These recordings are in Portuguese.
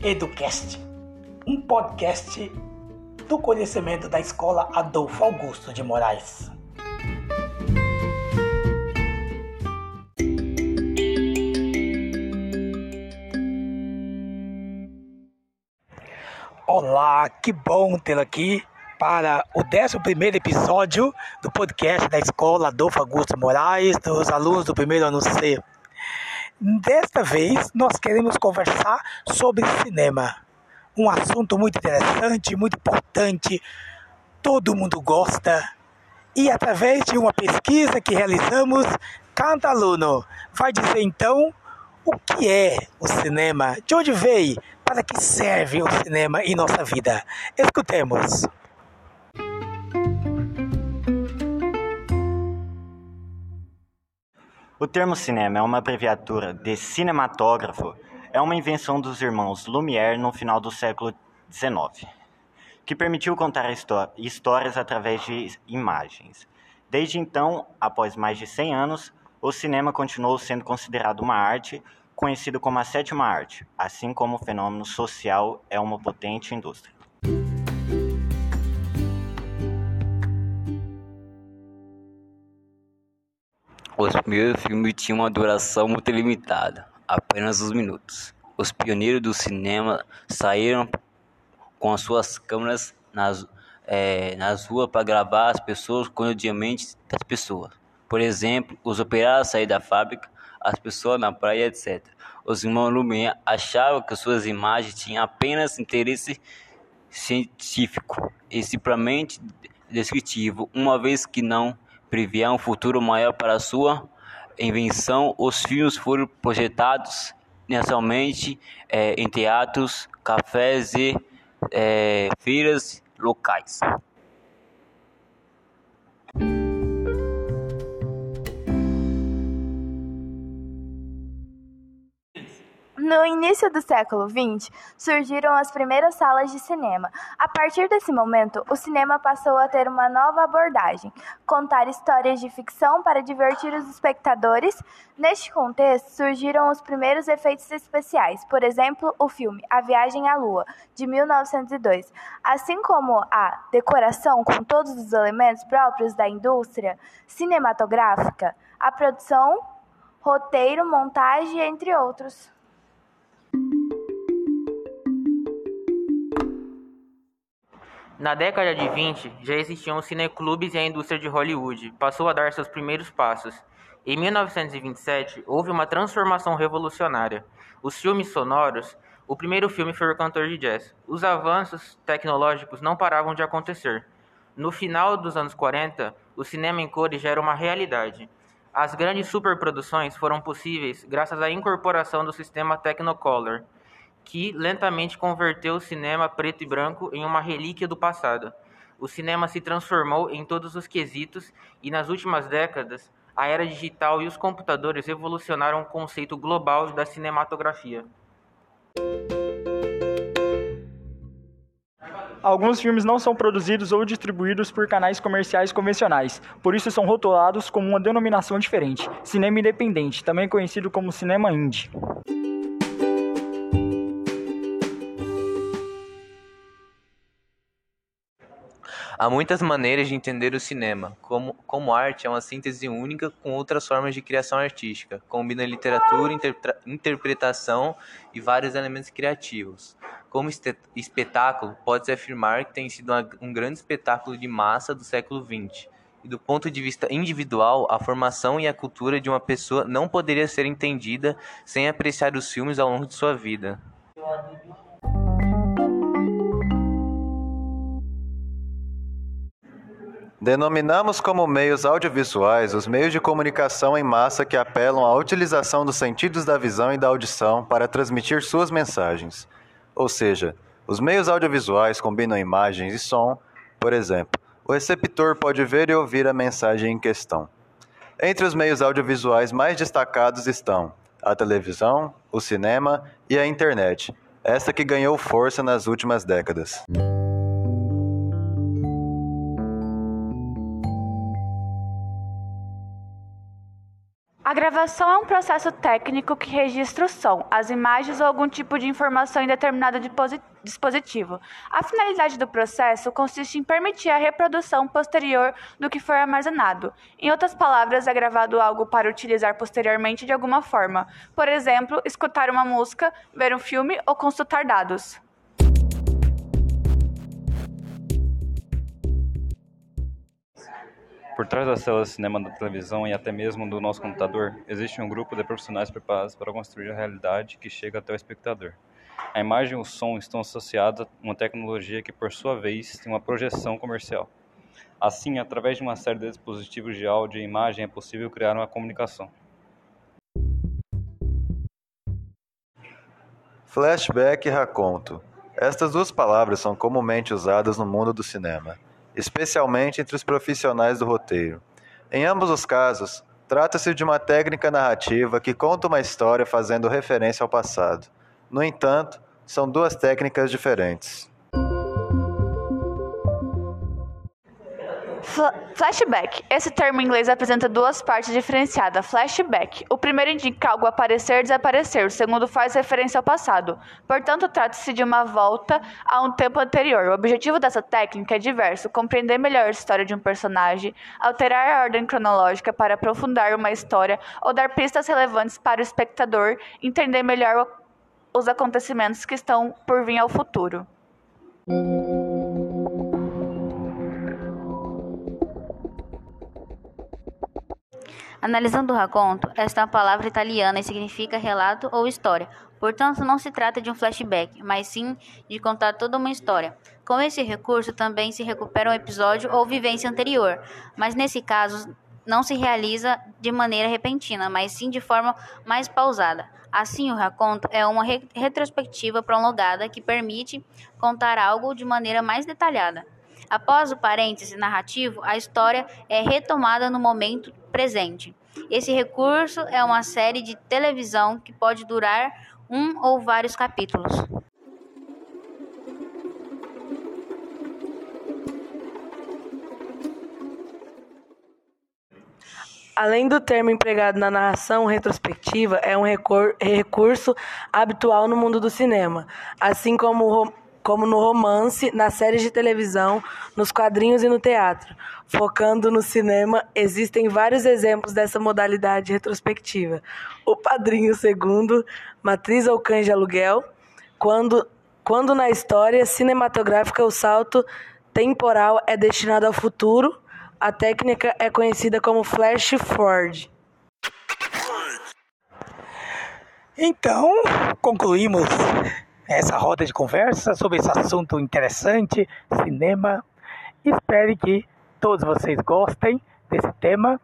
Educast, um podcast do conhecimento da Escola Adolfo Augusto de Moraes. Olá, que bom tê-lo aqui para o 11 episódio do podcast da Escola Adolfo Augusto Moraes, dos alunos do primeiro ano C. Desta vez, nós queremos conversar sobre cinema. Um assunto muito interessante, muito importante, todo mundo gosta. E através de uma pesquisa que realizamos, cada aluno vai dizer então o que é o cinema, de onde veio, para que serve o cinema em nossa vida. Escutemos. O termo cinema é uma abreviatura de cinematógrafo, é uma invenção dos irmãos Lumière no final do século XIX, que permitiu contar histórias através de imagens. Desde então, após mais de 100 anos, o cinema continuou sendo considerado uma arte, conhecido como a sétima arte, assim como o fenômeno social é uma potente indústria. Os primeiros filmes tinham uma duração muito limitada, apenas uns minutos. Os pioneiros do cinema saíram com as suas câmeras nas, é, nas ruas para gravar as pessoas cotidianamente das pessoas. Por exemplo, os operários saíram da fábrica, as pessoas na praia, etc. Os irmãos Lumière achavam que suas imagens tinham apenas interesse científico e simplesmente descritivo, uma vez que não previa um futuro maior para sua invenção, os filmes foram projetados inicialmente é, em teatros, cafés e é, feiras locais. No início do século XX, surgiram as primeiras salas de cinema. A partir desse momento, o cinema passou a ter uma nova abordagem: contar histórias de ficção para divertir os espectadores. Neste contexto, surgiram os primeiros efeitos especiais, por exemplo, o filme A Viagem à Lua, de 1902. Assim como a decoração com todos os elementos próprios da indústria cinematográfica, a produção, roteiro, montagem, entre outros. Na década de 20, já existiam cineclubes e a indústria de Hollywood passou a dar seus primeiros passos. Em 1927, houve uma transformação revolucionária. Os filmes sonoros, o primeiro filme foi O Cantor de Jazz. Os avanços tecnológicos não paravam de acontecer. No final dos anos 40, o cinema em cores já era uma realidade. As grandes superproduções foram possíveis graças à incorporação do sistema Technicolor que lentamente converteu o cinema preto e branco em uma relíquia do passado. O cinema se transformou em todos os quesitos e nas últimas décadas, a era digital e os computadores revolucionaram o conceito global da cinematografia. Alguns filmes não são produzidos ou distribuídos por canais comerciais convencionais, por isso são rotulados como uma denominação diferente: cinema independente, também conhecido como cinema indie. Há muitas maneiras de entender o cinema, como, como arte é uma síntese única com outras formas de criação artística, combina literatura, interpretação e vários elementos criativos. Como espetáculo, pode-se afirmar que tem sido uma, um grande espetáculo de massa do século XX. E do ponto de vista individual, a formação e a cultura de uma pessoa não poderia ser entendida sem apreciar os filmes ao longo de sua vida. Denominamos como meios audiovisuais os meios de comunicação em massa que apelam à utilização dos sentidos da visão e da audição para transmitir suas mensagens. Ou seja, os meios audiovisuais combinam imagens e som, por exemplo, o receptor pode ver e ouvir a mensagem em questão. Entre os meios audiovisuais mais destacados estão a televisão, o cinema e a internet, esta que ganhou força nas últimas décadas. Gravação é um processo técnico que registra o som, as imagens ou algum tipo de informação em determinado dispositivo. A finalidade do processo consiste em permitir a reprodução posterior do que for armazenado. Em outras palavras, é gravado algo para utilizar posteriormente de alguma forma. Por exemplo, escutar uma música, ver um filme ou consultar dados. Por trás das telas de cinema da televisão e até mesmo do nosso computador, existe um grupo de profissionais preparados para construir a realidade que chega até o espectador. A imagem e o som estão associados a uma tecnologia que, por sua vez, tem uma projeção comercial. Assim, através de uma série de dispositivos de áudio e imagem, é possível criar uma comunicação. Flashback e raconto. Estas duas palavras são comumente usadas no mundo do cinema especialmente entre os profissionais do roteiro. Em ambos os casos, trata-se de uma técnica narrativa que conta uma história fazendo referência ao passado. No entanto, são duas técnicas diferentes. Flashback. Esse termo em inglês apresenta duas partes diferenciadas. Flashback. O primeiro indica algo aparecer desaparecer, o segundo faz referência ao passado. Portanto, trata-se de uma volta a um tempo anterior. O objetivo dessa técnica é diverso: compreender melhor a história de um personagem, alterar a ordem cronológica para aprofundar uma história ou dar pistas relevantes para o espectador entender melhor os acontecimentos que estão por vir ao futuro. Analisando o raconto, esta é uma palavra italiana e significa relato ou história. Portanto, não se trata de um flashback, mas sim de contar toda uma história. Com esse recurso também se recupera um episódio ou vivência anterior, mas nesse caso não se realiza de maneira repentina, mas sim de forma mais pausada. Assim, o raconto é uma re retrospectiva prolongada que permite contar algo de maneira mais detalhada. Após o parêntese narrativo, a história é retomada no momento presente. Esse recurso é uma série de televisão que pode durar um ou vários capítulos. Além do termo empregado na narração retrospectiva, é um recurso habitual no mundo do cinema, assim como como no romance, nas séries de televisão, nos quadrinhos e no teatro. Focando no cinema, existem vários exemplos dessa modalidade retrospectiva. O Padrinho Segundo, Matriz ou Cães de Aluguel, quando, quando na história cinematográfica o salto temporal é destinado ao futuro, a técnica é conhecida como flash forward. Então, concluímos essa roda de conversa sobre esse assunto interessante, cinema. Espero que todos vocês gostem desse tema.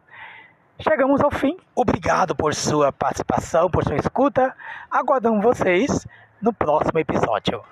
Chegamos ao fim. Obrigado por sua participação, por sua escuta. Aguardamos vocês no próximo episódio.